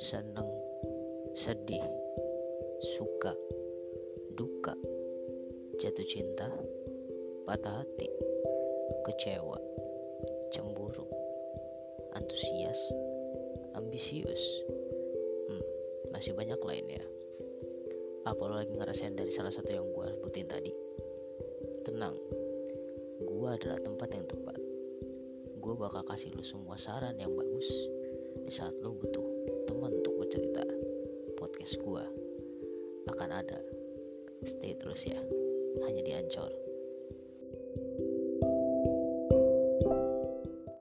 seneng, sedih, suka, duka, jatuh cinta, patah hati, kecewa, cemburu, antusias, ambisius, hmm, masih banyak lainnya. Apa lo lagi ngerasain dari salah satu yang gue sebutin tadi? Tenang, gue adalah tempat yang tepat. Gue bakal kasih lo semua saran yang bagus di saat lo butuh. Podcast gue akan ada. Stay terus ya, hanya di Ancor.